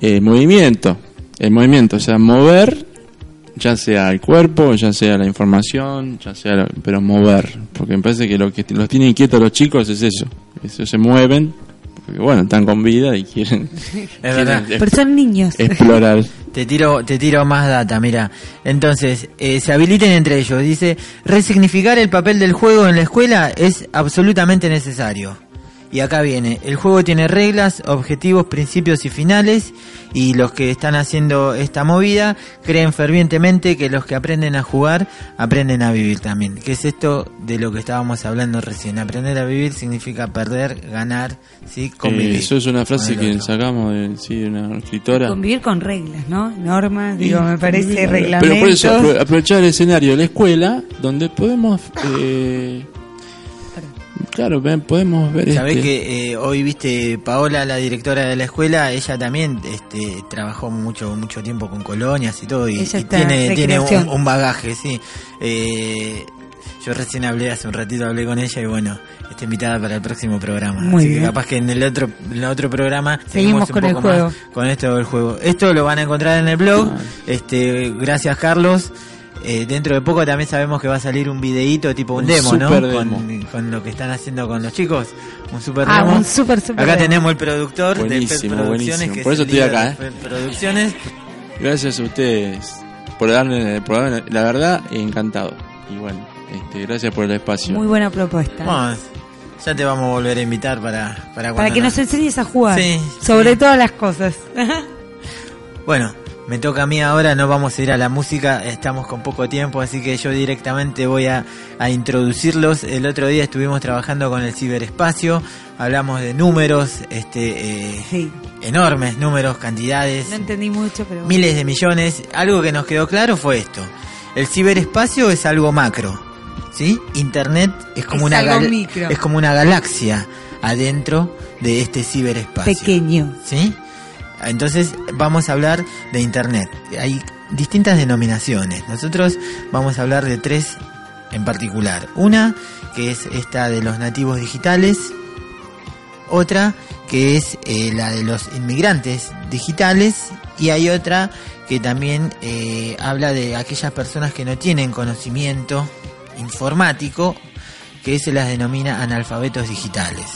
eh, movimiento. El movimiento, o sea, mover, ya sea el cuerpo, ya sea la información, ya sea. lo- pero mover. Porque me parece que lo que los tiene inquietos a los chicos es eso. Eso se mueven. Porque, bueno, están con vida y quieren, [laughs] Es verdad. Pero son niños. explorar. [laughs] Te tiro, te tiro más data, mira. Entonces, eh, se habiliten entre ellos. Dice, resignificar el papel del juego en la escuela es absolutamente necesario. Y acá viene, el juego tiene reglas, objetivos, principios y finales, y los que están haciendo esta movida creen fervientemente que los que aprenden a jugar aprenden a vivir también. ¿Qué es esto de lo que estábamos hablando recién? Aprender a vivir significa perder, ganar, ¿sí? Convivir. Eh, eso es una frase que otro. sacamos de, sí, de una escritora. Convivir con reglas, ¿no? Normas, digo, me parece Pero reglamentos. por eso, apro- aprovechar el escenario de la escuela, donde podemos. Eh, claro, ven, podemos ver. Sabés este, que eh, hoy viste Paola, la directora de la escuela, ella también este, trabajó mucho mucho tiempo con colonias y todo y, y tiene, tiene un, bagaje, sí. Eh, yo recién hablé hace un ratito hablé con ella y bueno, está invitada para el próximo programa. Muy Así que bien. capaz que en el otro en el otro programa Seguimos un con el poco más juego. con esto del juego. Esto lo van a encontrar en el blog. Ah. Este, gracias Carlos. Eh, dentro de poco también sabemos que va a salir un videíto tipo un, Un demo, ¿no? super Con, demo. con lo que están haciendo con los chicos. Un super Ah, demo. un súper, súper Acá demo. tenemos el productor de FED Producciones. Que Por es eso el estoy acá, ¿eh? Producciones. Gracias a ustedes por darme, por darme- la verdad, encantado. Y bueno, este, gracias por el espacio. Muy buena propuesta. Vamos, ya te vamos a volver a invitar para para, Para que nos- nos enseñes a jugar. Sí, sobre sí. todas las cosas. [laughs] Bueno, me toca a mí ahora, no vamos a ir a la música, estamos con poco tiempo, así que yo directamente voy a, a introducirlos. El otro día estuvimos trabajando con el ciberespacio, hablamos de números, este, eh, sí. enormes números, cantidades, No entendí mucho, pero. miles de millones. Algo que nos quedó claro fue esto: el ciberespacio es algo macro, ¿sí? Internet es como Es una micro. es como una galaxia adentro de este ciberespacio. Pequeño. ¿Sí? Entonces vamos a hablar de Internet. Hay distintas denominaciones. Nosotros vamos a hablar de tres en particular. Una que es esta de los nativos digitales, otra que es eh, la de los inmigrantes digitales y hay otra que también eh, habla de aquellas personas que no tienen conocimiento informático que se las denomina analfabetos digitales.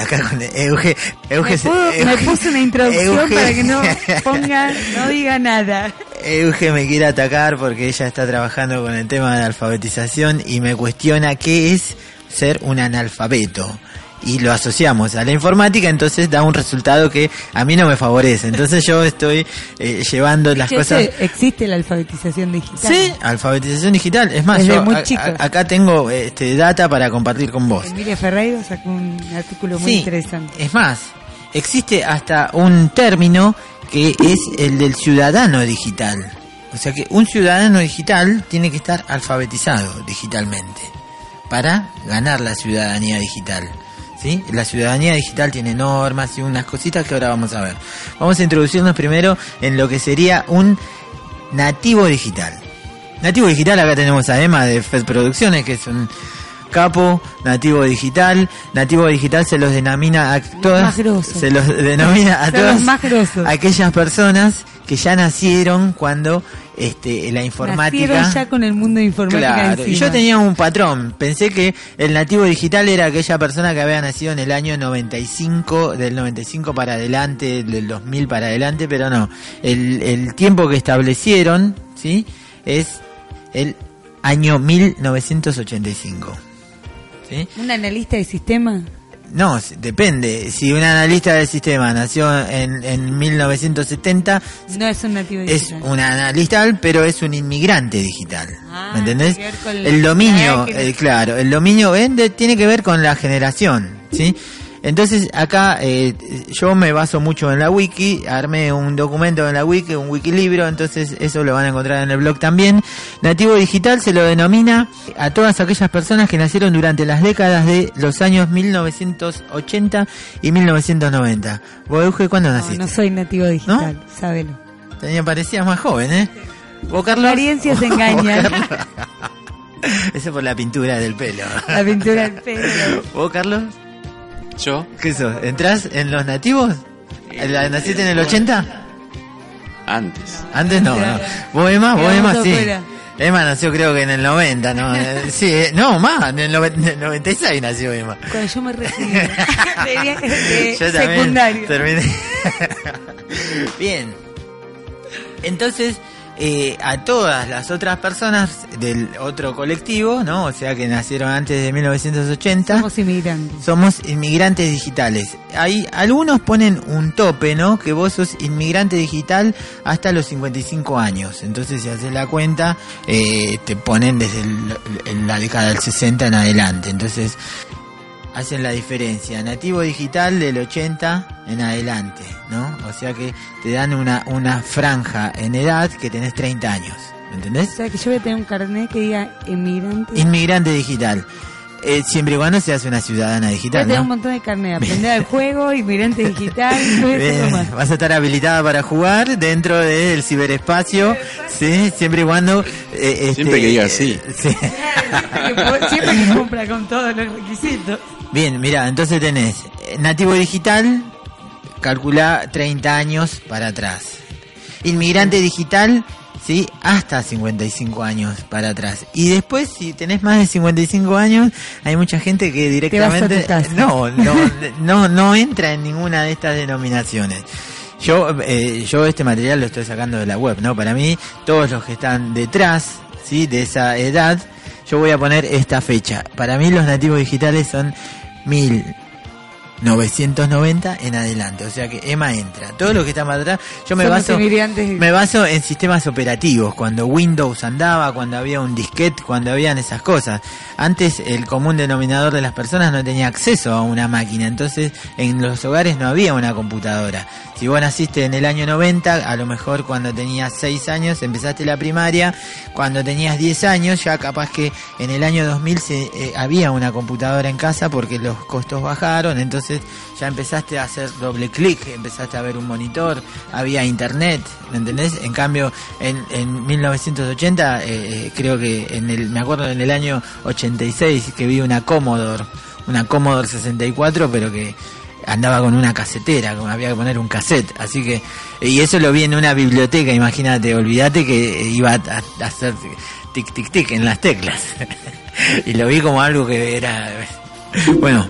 Acá con Euge, Euge, Me, pudo- me puse una introducción Euge- para que no [laughs] ponga, no diga nada. Euge me quiere atacar porque ella está trabajando con el tema de alfabetización y me cuestiona qué es ser un analfabeto. Y lo asociamos a la informática, entonces da un resultado que a mí no me favorece. Entonces yo estoy eh, llevando las cosas... existe la alfabetización digital. Sí, alfabetización digital. Es más, Desde yo muy a- acá tengo este, data para compartir con vos. Emilia Ferreiro sacó un artículo muy Sí, interesante. Es más, existe hasta un término que es el del ciudadano digital. O sea que un ciudadano digital tiene que estar alfabetizado digitalmente para ganar la ciudadanía digital. ¿Sí? La ciudadanía digital tiene normas y unas cositas que ahora vamos a ver. Vamos a introducirnos primero en lo que sería un nativo digital. Nativo digital, acá tenemos a Emma de FED Producciones, que es un capo, nativo digital. Nativo digital se los denomina a todas, se los denomina a todas aquellas personas que ya nacieron cuando este, la informática Nacieron ya con el mundo de informática Claro, y yo tenía un patrón. Pensé que el nativo digital era aquella persona que había nacido en el año 95, del 95 para adelante, del 2000 para adelante, pero no. El, el tiempo que establecieron, ¿sí? Es el año 1985. ¿Sí? ¿Un analista de sistema? No, depende. Si un analista del sistema nació en, en 1970, No es un nativo es un analista, pero es un inmigrante digital. Ah, ¿Me entendés? El dominio, eh, claro, el dominio vende tiene que ver con la generación, ¿sí? Entonces acá eh, yo me baso mucho en la wiki, armé un documento en la wiki, un wikilibro, entonces eso lo van a encontrar en el blog también. Nativo digital se lo denomina a todas aquellas personas que nacieron durante las décadas de los años 1980 y 1990. ¿Vos, Euge, cuándo No, naciste? no soy nativo digital, sábelo. Tenía, parecías más joven, ¿eh? ¿Vos, Carlos? Apariencias ¿Vos, [laughs] engañan. [laughs] Eso por la pintura del pelo. La pintura del [laughs] pelo. ¿Vos, Carlos? Yo, ¿Qué sos? ¿Entrás en los nativos? ¿La- ¿Naciste en el 80? antes. Antes no, no. ¿Vos, Emma? ¿Vos, Emma? Sí. Emma nació creo que en el 90, ¿no? [laughs] Eh, Sí, eh, no, más, en el, noven- en el 96 nació Emma. Cuando yo me [laughs] recibí [laughs] de, Yo también secundario. terminé. Bien. Entonces, eh, a todas las otras personas del otro colectivo, ¿no? O sea, que nacieron antes de 1980. Somos inmigrantes. Somos inmigrantes digitales. Hay algunos ponen un tope, ¿no? Que vos sos inmigrante digital hasta los 55 años. Entonces, si haces la cuenta, eh, te ponen desde el- la década del 60 en adelante. Entonces, hacen la diferencia. Nativo digital del 80 en adelante, ¿no? O sea que te dan una, una franja en edad que tenés 30 años. ¿Me entendés? O sea que yo voy a tener un carnet que diga inmigrante. Inmigrante digital. Eh, siempre y cuando se hace una ciudadana Voy a digital. tener ¿no? un montón de carnet. Aprender al juego, inmigrante digital. [laughs] Bien, vas a estar habilitada para jugar dentro del ciberespacio, sí, siempre y cuando eh, este, [laughs] Siempre que diga sí. eh, Siempre que cumpla con todos los requisitos. Bien, mira, entonces tenés eh, nativo digital, calcula 30 años para atrás. Inmigrante digital, sí, hasta 55 años para atrás. Y después, si tenés más de 55 años, hay mucha gente que directamente no, no, [laughs] no, no entra en ninguna de estas denominaciones. Yo, eh, yo este material lo estoy sacando de la web, ¿no? Para mí, todos los que están detrás, ¿sí? De esa edad, yo voy a poner esta fecha. Para mí los nativos digitales son mil 1990 en adelante. O sea que Emma entra. Todo lo que está más atrás, yo me baso, me baso en sistemas operativos. Cuando Windows andaba, cuando había un disquete, cuando habían esas cosas. Antes el común denominador de las personas no tenía acceso a una máquina. Entonces en los hogares no había una computadora. Si vos naciste en el año 90, a lo mejor cuando tenías 6 años empezaste la primaria, cuando tenías 10 años ya capaz que en el año 2000 se, eh, había una computadora en casa porque los costos bajaron, entonces ya empezaste a hacer doble clic, empezaste a ver un monitor, había internet, ¿me entendés? En cambio, en, en 1980, eh, eh, creo que en el, me acuerdo en el año 86 que vi una Commodore, una Commodore 64, pero que andaba con una casetera, como había que poner un cassette, así que, y eso lo vi en una biblioteca, imagínate, olvídate que iba a, a hacer tic tic tic en las teclas, [laughs] y lo vi como algo que era, bueno,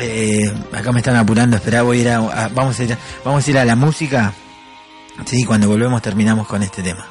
eh, acá me están apurando, espera, voy a ir a, vamos a ir, a- vamos a ir a la música, sí, cuando volvemos terminamos con este tema.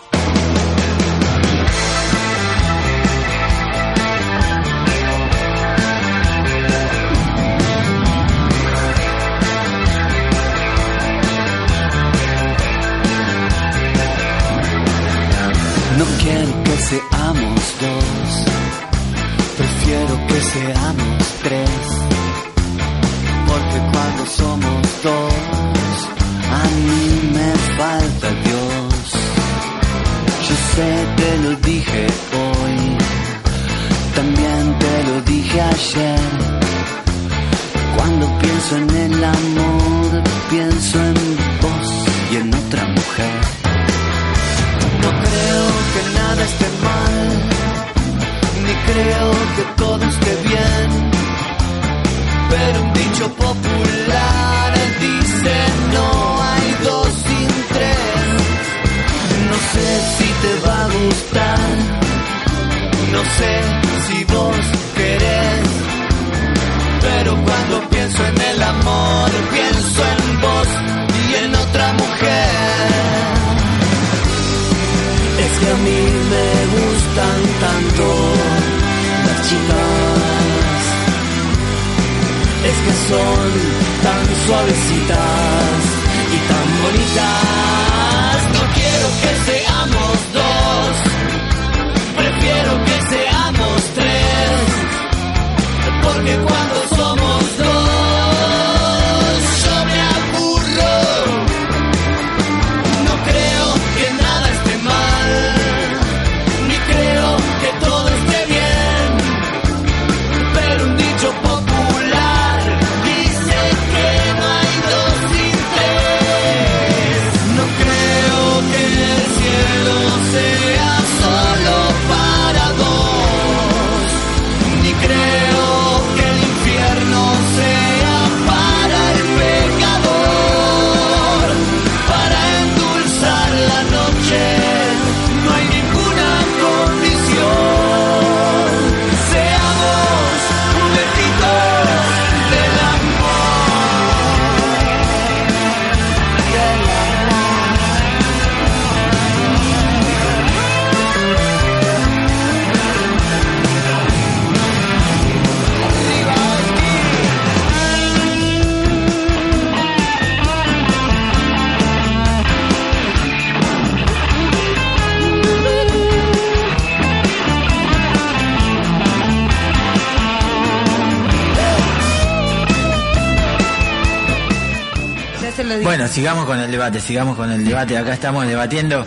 Sigamos con el debate, sigamos con el debate. Acá estamos debatiendo.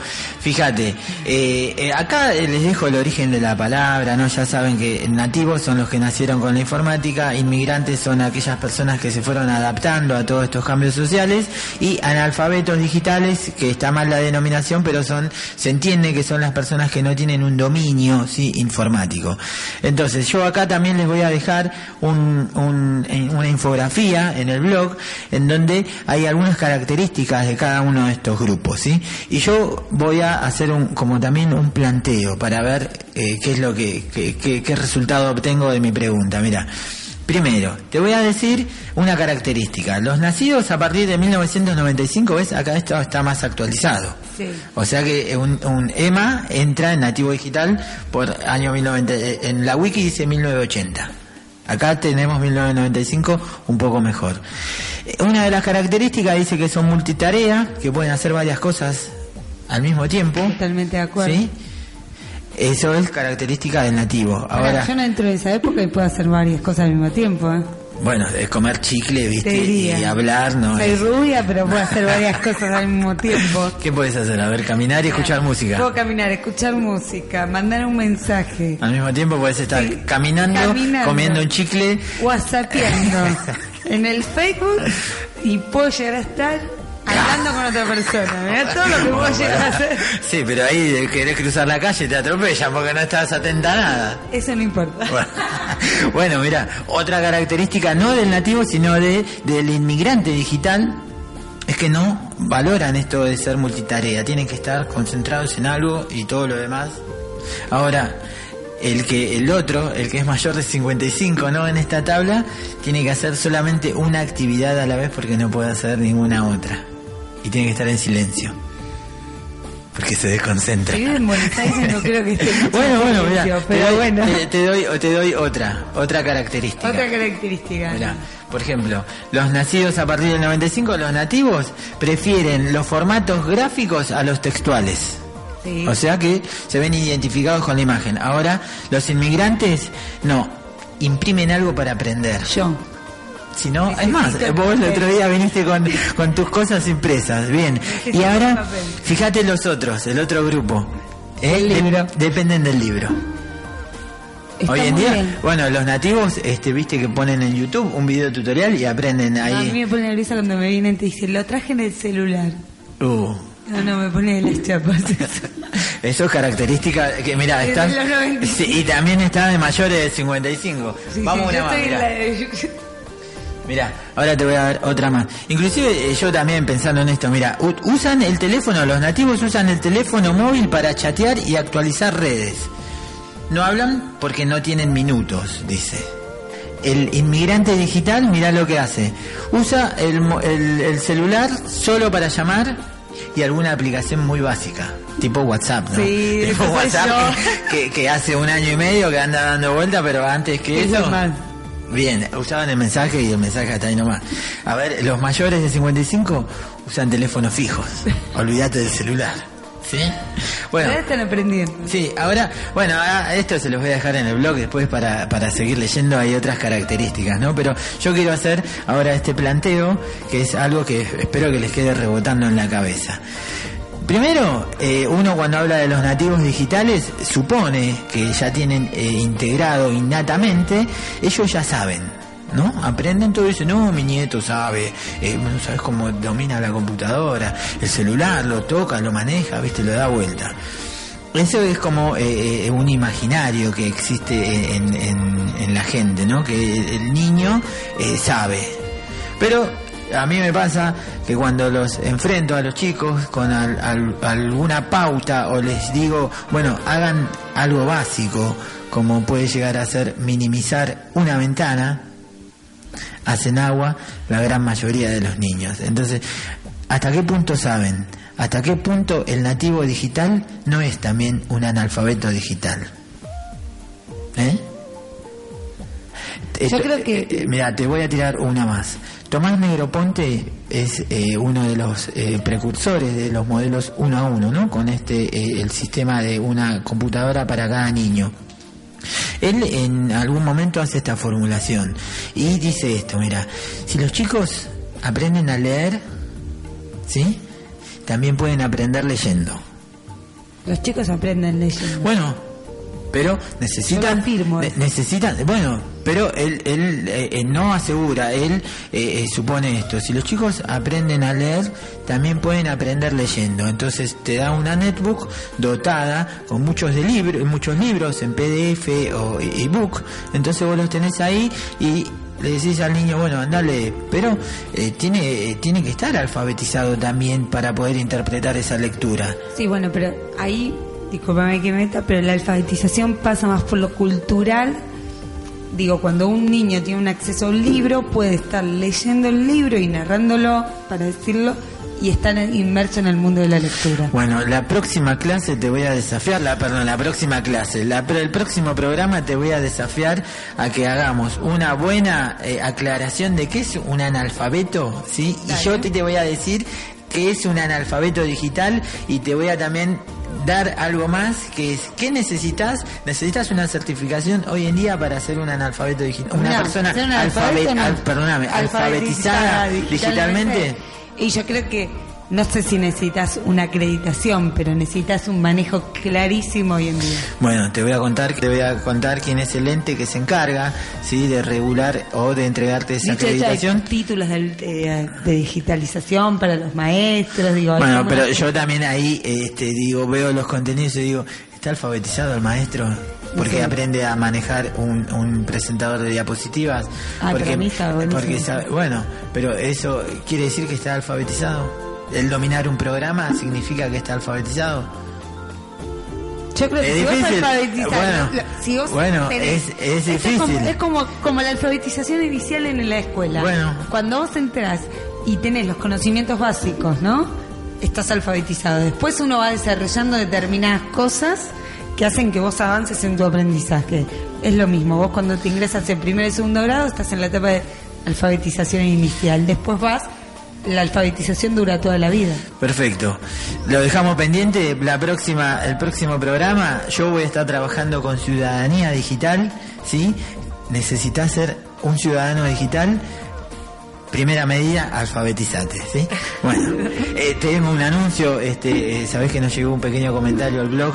Fíjate, eh, eh, acá eh, les dejo el origen de la palabra, ¿no? Ya saben que nativos son los que nacieron con la informática, inmigrantes son aquellas personas que se fueron adaptando a todos estos cambios sociales y analfabetos digitales, que está mal la denominación, pero son, se entiende que son las personas que no tienen un dominio, sí, informático. Entonces, yo acá también les voy a dejar en- una infografía en el blog en donde hay algunas características de cada uno de estos grupos, ¿sí? Y yo voy a hacer un, como también un planteo para ver eh, qué es lo que, que- que- qué resultado obtengo de mi pregunta. Mira, primero, te voy a decir una característica. Los nacidos a partir de 1995, ¿ves? Acá esto está más actualizado. Sí. O sea que un, un EMA entra en nativo digital por año 1990. eh, En la wiki dice 1980. Acá tenemos 1995 un poco mejor. Eh, Una de las características dice que son multitarea, que pueden hacer varias cosas al mismo tiempo. Totalmente de acuerdo. ¿Sí? Eso es característica del nativo. Ahora, Ahora, yo no entro en esa época y puedo hacer varias cosas al mismo tiempo. ¿eh? bueno, es comer chicle, Te ¿viste? Y hablar, ¿no? Soy es- rubia, pero puedo hacer [laughs] varias cosas al mismo tiempo. ¿Qué puedes hacer? A ver, caminar y escuchar música. Puedo caminar, escuchar música, mandar un mensaje, Al mismo tiempo puedes estar Sí, caminando, caminando. comiendo un chicle whatsappeando. [laughs] en el Facebook y puedo llegar a estar hablando con otra persona. Mirá todo lo que puedo llegar a hacer. Sí, pero ahí querés cruzar la calle y te atropellan porque no estás atenta a nada. Eso no importa. Bueno, [laughs] bueno, mira, otra característica no del nativo, sino de del inmigrante digital es que no valoran esto de ser multitarea, tienen que estar concentrados en algo y todo lo demás. Ahora, el que el otro, el que es mayor de 55, ¿no? En esta tabla, tiene que hacer solamente una actividad a la vez porque no puede hacer ninguna otra. Y tiene que estar en silencio. Porque se desconcentra. Si vive en Buenos Aires no creo que esté [laughs] mucho Bueno, bueno, en mira, silencio, te, pero doy, bueno. te, te doy, te doy otra, otra característica. Otra característica. Mirá, por ejemplo, los nacidos a partir del 95, los nativos, prefieren los formatos gráficos a los textuales. Sí. O sea que se ven identificados con la imagen. Ahora, los inmigrantes, no, imprimen algo para aprender. Yo. Si no, es más, [laughs] vos el otro día viniste con, con tus cosas impresas, bien. Y ahora, fíjate los otros, el otro grupo. El libro. dependen del libro. Está Hoy en día, bien. bueno, los nativos, este, viste que ponen en YouTube un video tutorial y aprenden No, a mí ahí. me pone nerviosa cuando me vienen y te dicen, lo traje en el celular. Uh, No, no, me pone de las chapas. [laughs] eso. es característica que, mira, 95. Sí, y también está de mayores de 55. Sí, Vamos sí, una yo más, estoy en mirá. la de- Mira, ahora te voy a dar otra más. Inclusive eh, yo también pensando en esto, mira, usan el teléfono, los nativos usan el teléfono móvil para chatear y actualizar redes. No hablan porque no tienen minutos, dice. El inmigrante digital, mira lo que hace. Usa el, el- el celular solo para llamar y alguna aplicación muy básica, tipo WhatsApp, ¿no? Sí, tipo WhatsApp [laughs] que, que hace un año y medio que anda dando vuelta, pero antes que Es eso... Bien, usaban el mensaje y el mensaje hasta ahí nomás. A ver, los mayores de 55 usan teléfonos fijos. [laughs] Olvídate del celular. ¿Sí? Bueno. Ahora están aprendiendo. Sí, ahora, bueno, esto se los voy a dejar en el blog después para, para seguir leyendo, hay otras características, ¿no? Pero yo quiero hacer ahora este planteo, que es algo que espero que les quede rebotando en la cabeza. Primero, eh, uno cuando habla de los nativos digitales supone que ya tienen eh, integrado innatamente, ellos ya saben, ¿no? Aprenden todo dicen, no, mi nieto sabe, eh, no sabes cómo domina la computadora, el celular, lo toca, lo maneja, viste, lo da vuelta. Eso es como eh, eh, un imaginario que existe en, en- en la gente, ¿no? Que el niño eh, sabe. Pero a mí me pasa que cuando los enfrento a los chicos con al- al- alguna pauta o les digo, bueno, hagan algo básico, como puede llegar a ser minimizar una ventana, hacen agua la gran mayoría de los niños. Entonces, ¿hasta qué punto saben? ¿Hasta qué punto el nativo digital no es también un analfabeto digital? ¿Eh? Yo creo que- mira, te voy a tirar una más. Tomás Negroponte es eh, uno de los eh, precursores de los modelos uno a uno, ¿no? Con este, eh, el sistema de una computadora para cada niño. Él en algún momento hace esta formulación y dice esto, mira, si los chicos aprenden a leer, ¿sí? También pueden aprender leyendo. Los chicos aprenden leyendo. Bueno, pero Yo necesitan... lo afirmo ne- eso. necesitan... Bueno, pero él, él eh, eh, no asegura, él eh, eh, supone esto. Si los chicos aprenden a leer, también pueden aprender leyendo. Entonces te da una netbook dotada con muchos, de libros, muchos libros en PDF o ebook. Entonces vos los tenés ahí y le decís al niño, bueno, andale, pero eh, tiene, tiene que estar alfabetizado también para poder interpretar esa lectura. Sí, bueno, pero ahí, discúlpame que meta, pero la alfabetización pasa más por lo cultural. Digo, cuando un niño tiene un acceso a un libro, puede estar leyendo el libro y narrándolo, para decirlo, y estar inmerso en el mundo de la lectura. Bueno, la próxima clase te voy a desafiar, la, perdón, la próxima clase, la, el próximo programa te voy a desafiar a que hagamos una buena eh, aclaración de qué es un analfabeto, ¿sí? Y yo te, te voy a decir qué es un analfabeto digital y te voy a también dar algo más que es ¿qué necesitas? Necesitas una certificación hoy en día para ser un analfabeto digital, una No, persona no. al- perdóname, alfabetizada digitalmente. Y yo creo que no sé si necesitas una acreditación, pero necesitas un manejo clarísimo hoy en día. Bueno, te voy a contar, te voy a contar quién es el ente que se encarga, sí, de regular o de entregarte esa Dicho esto, hay acreditación. títulos del- eh, de, digitalización para los maestros, digo. Bueno, ¿cómo pero yo también ahí, este, digo, veo los contenidos y digo, ¿está alfabetizado el maestro? Porque Sí. aprende a manejar un, un presentador de diapositivas. Ah, porque, porque sabe- bueno, pero eso quiere decir que está alfabetizado. El dominar un programa significa que está alfabetizado. Yo creo que Es si vos alfabetizás, Bueno, lo- si vos bueno, tenés- es- como-. Es como, como la alfabetización inicial en la escuela. Bueno. Cuando vos entrás y tenés los conocimientos básicos, ¿no? Estás alfabetizado. Después uno va desarrollando determinadas cosas que hacen que vos avances en tu aprendizaje. Es lo mismo, vos cuando te ingresas en primer y segundo grado estás en la etapa de alfabetización inicial. Después vas, la alfabetización dura toda la vida. Perfecto. Lo dejamos pendiente. La próxima, el próximo programa, yo voy a estar trabajando con ciudadanía digital, ¿sí? Necesitas ser un ciudadano digital. Primera medida, alfabetizate, ¿sí? [laughs] Bueno, eh, tengo un anuncio, este, eh, sabés que nos llegó un pequeño comentario al blog.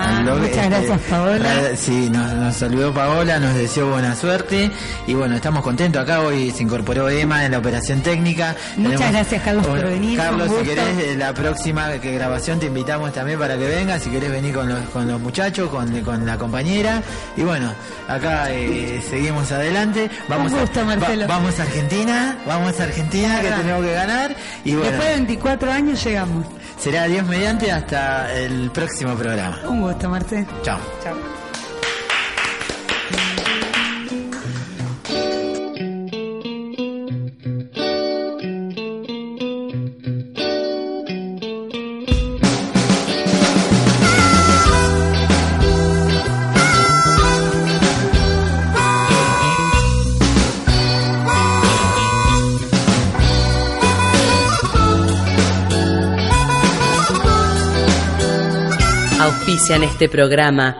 Ah, blog, muchas gracias, Paola. Sí, nos, nos saludó Paola, nos deseó buena suerte y bueno, estamos contentos acá. Hoy se incorporó Emma en la operación técnica. Muchas gracias, Carlos, por venir, Carlos, si querés, la próxima que grabación te invitamos también para que vengas, si querés venir con los, con los muchachos, con, con la compañera. Y bueno, acá eh, seguimos adelante. Vamos, Un gusto, a, Marcelo. vamos a Argentina, vamos a Argentina que tenemos que ganar. Y bueno, Después de 24 años llegamos. Será Dios mediante hasta el próximo programa. Un gusto, Marcelo. Chao. Chao. Auspician este programa.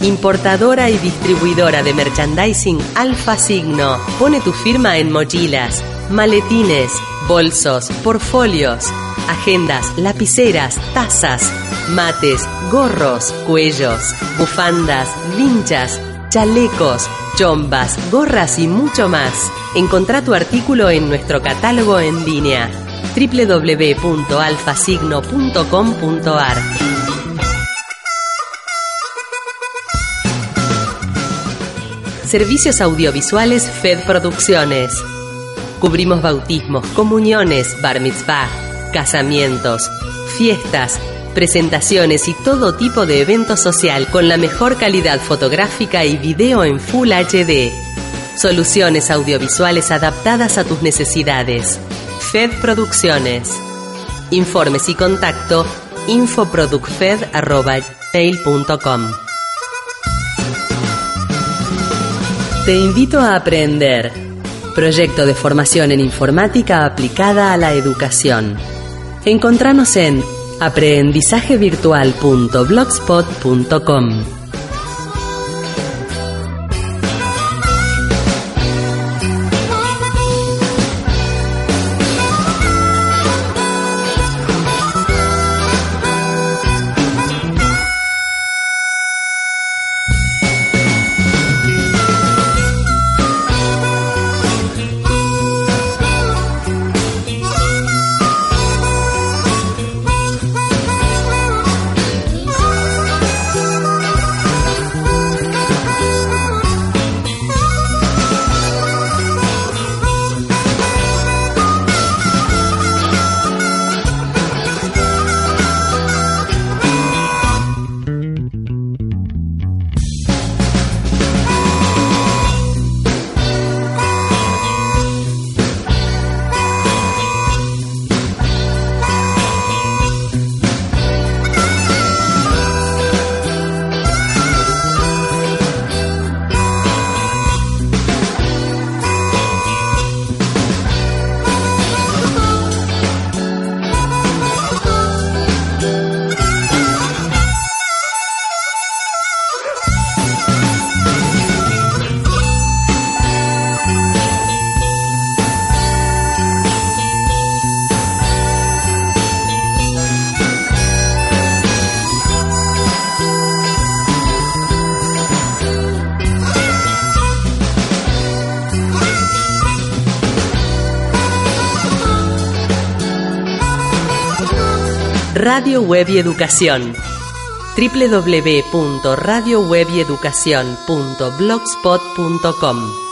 Importadora y distribuidora de merchandising Alfa Signo. Pone tu firma en mochilas, maletines, bolsos, portfolios, agendas, lapiceras, tazas, mates, gorros, cuellos, bufandas, vinchas, chalecos, chombas, gorras y mucho más. Encontrá tu artículo en nuestro catálogo en línea www.alfasigno.com.ar Servicios audiovisuales FED Producciones. Cubrimos bautismos, comuniones, bar mitzvah, casamientos, fiestas, presentaciones y todo tipo de evento social con la mejor calidad fotográfica y video en Full HD. Soluciones audiovisuales adaptadas a tus necesidades. FED Producciones. Informes y contacto infoproducfed.com. Te invito a aprender. Proyecto de formación en informática aplicada a la educación. Encontranos en aprendizajevirtual.blogspot.com. Web y Educación. www.radiowebyeducacion.blogspot.com